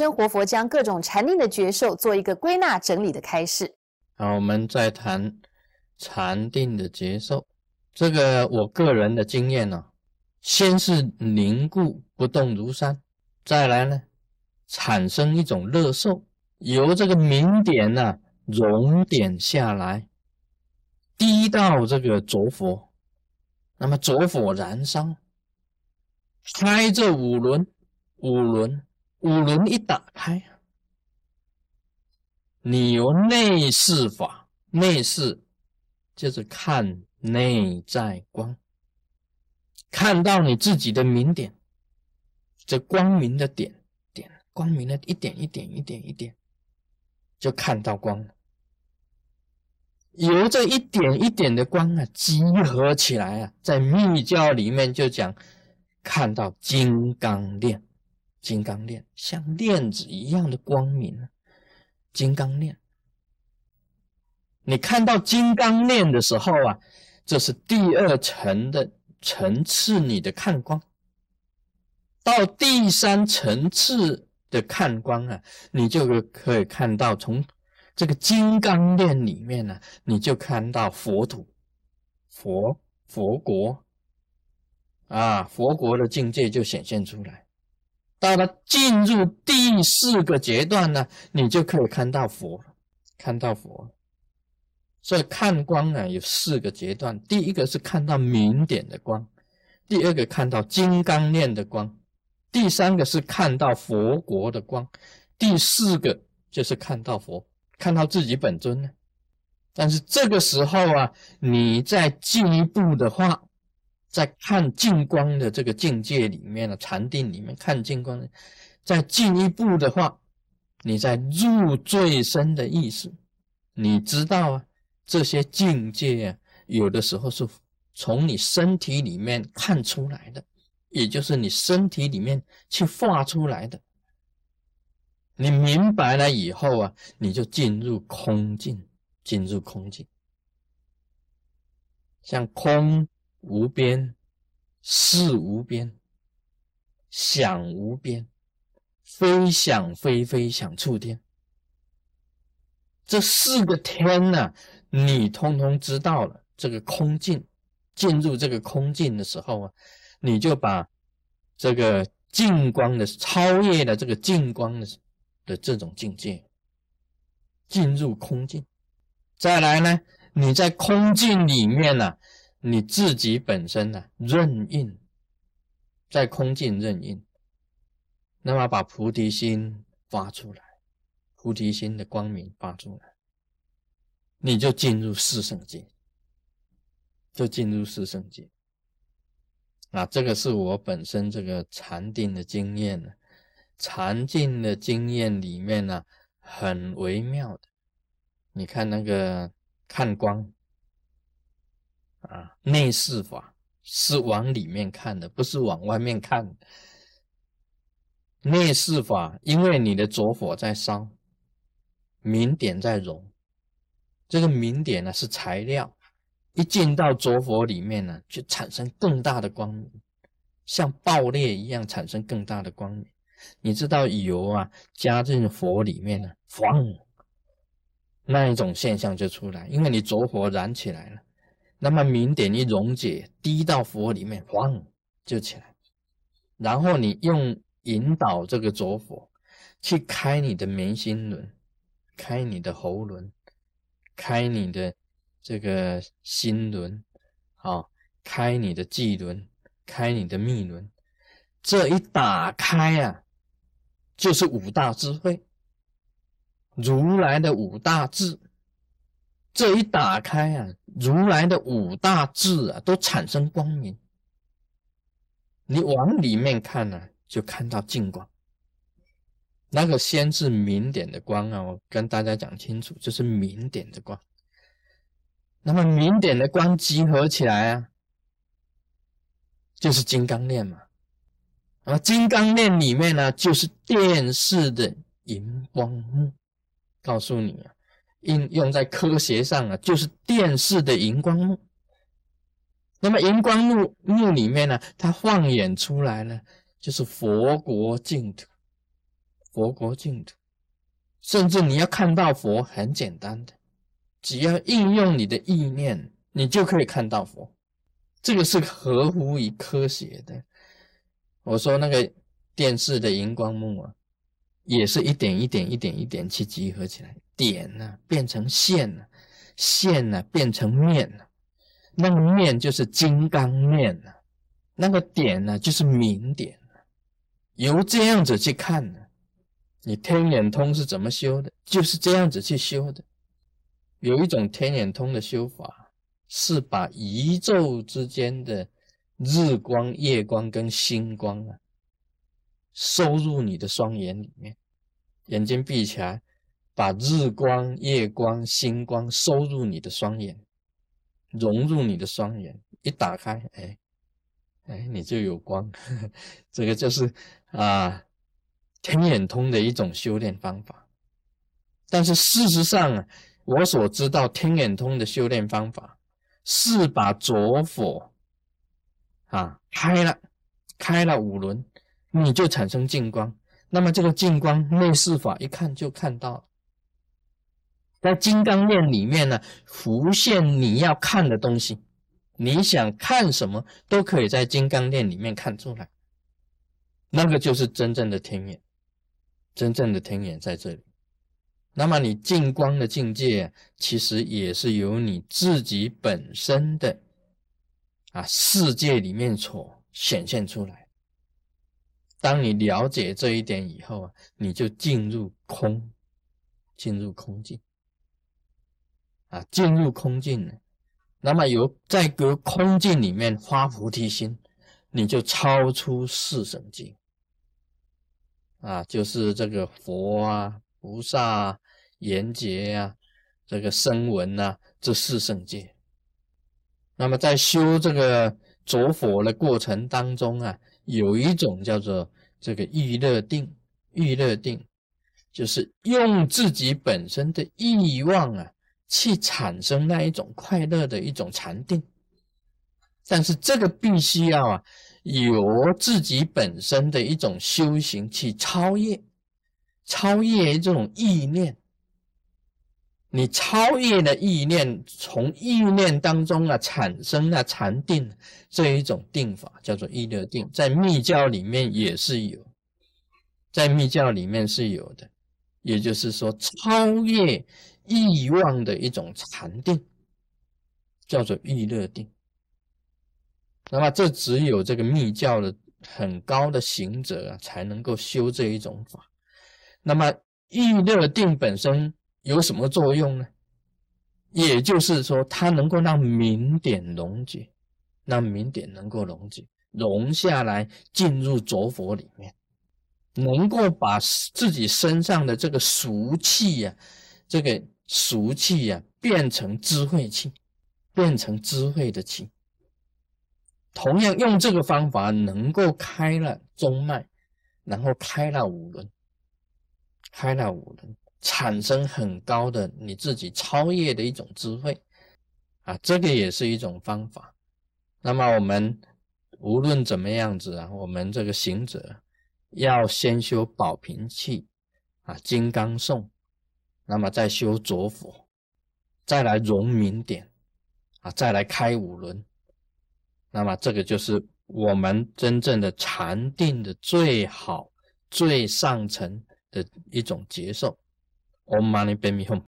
生活佛将各种禅定的觉受做一个归纳整理的开始。好，我们再谈禅定的觉受。这个我个人的经验呢，先是凝固不动如山，再来呢产生一种乐受，由这个明点呢熔点下来，滴到这个着火，那么着火燃烧，开这五轮，五轮，五轮一打开，你由内视法，内视就是看。内在光，看到你自己的明点，这光明的点点，光明的一点一点一点一点，就看到光了。由这一点一点的光啊，集合起来啊，在密教里面就讲，看到金刚链，金刚链像链子一样的光明，金刚链。你看到金刚链的时候啊。这是第二层的层次，你的看光到第三层次的看光啊，你就可以看到从这个金刚链里面呢，你就看到佛土、佛佛国啊，佛国的境界就显现出来。到了进入第四个阶段呢，你就可以看到佛，看到佛。所以看光呢有四个阶段，第一个是看到明点的光，第二个看到金刚链的光，第三个是看到佛国的光，第四个就是看到佛，看到自己本尊呢。但是这个时候啊，你再进一步的话，在看净光的这个境界里面的禅定里面看净光，再进一步的话，你在入最深的意识，你知道啊。这些境界啊，有的时候是从你身体里面看出来的，也就是你身体里面去画出来的。你明白了以后啊，你就进入空境，进入空境，像空无边、事无边、想无边、非想非非想触天，这四个天呢？你通通知道了这个空境，进入这个空境的时候啊，你就把这个净光的超越了这个净光的的这种境界，进入空境。再来呢，你在空境里面呢，你自己本身呢任印，在空境任印，那么把菩提心发出来，菩提心的光明发出来。你就进入四圣界，就进入四圣界。啊，这个是我本身这个禅定的经验呢，禅定的经验里面呢，很微妙的。你看那个看光，内视法是往里面看的，不是往外面看。内视法，因为你的着火在烧，明点在融。这个明点呢是材料，一进到着火里面呢，就产生更大的光明，像爆裂一样产生更大的光明。你知道油啊加进火里面呢，咣，那一种现象就出来，因为你着火燃起来了，那么明点一溶解，滴到佛里面，咣就起来。然后你用引导这个着火去开你的眉心轮，开你的喉轮。开你的这个心轮，啊，开你的际轮，开你的密轮，这一打开啊，就是五大智慧，如来的五大智。这一打开啊，如来的五大智啊，都产生光明。你往里面看呢，就看到净光。那个先是明点的光啊，我跟大家讲清楚，就是明点的光。那么明点的光集合起来啊，就是金刚链嘛。那么金刚链里面呢，就是电视的荧光幕。告诉你啊，应用在科学上啊，就是电视的荧光幕。那么荧光幕幕里面呢，它放眼出来呢，就是佛国净土。佛国净土，甚至你要看到佛很简单的，只要应用你的意念，你就可以看到佛。这个是合乎于科学的。我说那个电视的荧光幕啊，也是一点一点、一点一点去集合起来，点呢变成线了，线呢变成面了，那个面就是金刚面了，那个点呢就是明点了。由这样子去看呢，你天眼通是怎么修的？就是这样子去修的。有一种天眼通的修法，是把宇宙之间的。日光、夜光跟星光啊，收入你的双眼里面，眼睛闭起来，把日光、夜光、星光收入你的双眼，融入你的双眼，一打开，哎，哎，你就有光。这个就是啊，天眼通的一种修炼方法。但是事实上啊，我所知道天眼通的修炼方法是把左火。啊，开了，开了五轮，你就产生净光。那么这个净光内视法一看就看到，在金刚链里面呢，浮现你要看的东西，你想看什么都可以在金刚链里面看出来。那个就是真正的天眼，真正的天眼在这里。那么你净光的境界，其实也是由你自己本身的。啊，世界里面所显现出来。当你了解这一点以后啊，你就进入空，进入空境。啊，进入空境了，那么由在隔空境里面发菩提心，你就超出四圣境。啊，就是这个佛啊、菩萨啊、阎劫啊、这个声闻啊，这四圣界。那么在修这个着火的过程当中啊，有一种叫做这个欲乐定，欲乐定就是用自己本身的欲望啊，去产生那一种快乐的一种禅定。但是这个必须要啊，由自己本身的一种修行去超越，超越这种意念。你超越了意念，从意念当中啊产生了禅定这一种定法，叫做意乐定，在密教里面也是有，在密教里面是有的，也就是说超越欲望的一种禅定，叫做意乐定。那么这只有这个密教的很高的行者啊才能够修这一种法。那么意乐定本身。有什么作用呢？也就是说，它能够让明点溶解，让明点能够溶解，融下来进入浊佛里面，能够把自己身上的这个俗气呀，这个俗气呀，变成智慧气，变成智慧的气。同样用这个方法，能够开了中脉，然后开了五轮，开了五轮。产生很高的你自己超越的一种智慧啊，这个也是一种方法。那么我们无论怎么样子啊，我们这个行者要先修宝瓶气啊，金刚颂，那么再修着火，再来融明点啊，再来开五轮。那么这个就是我们真正的禅定的最好、最上层的一种接受。ఓం మాణిపే మిహం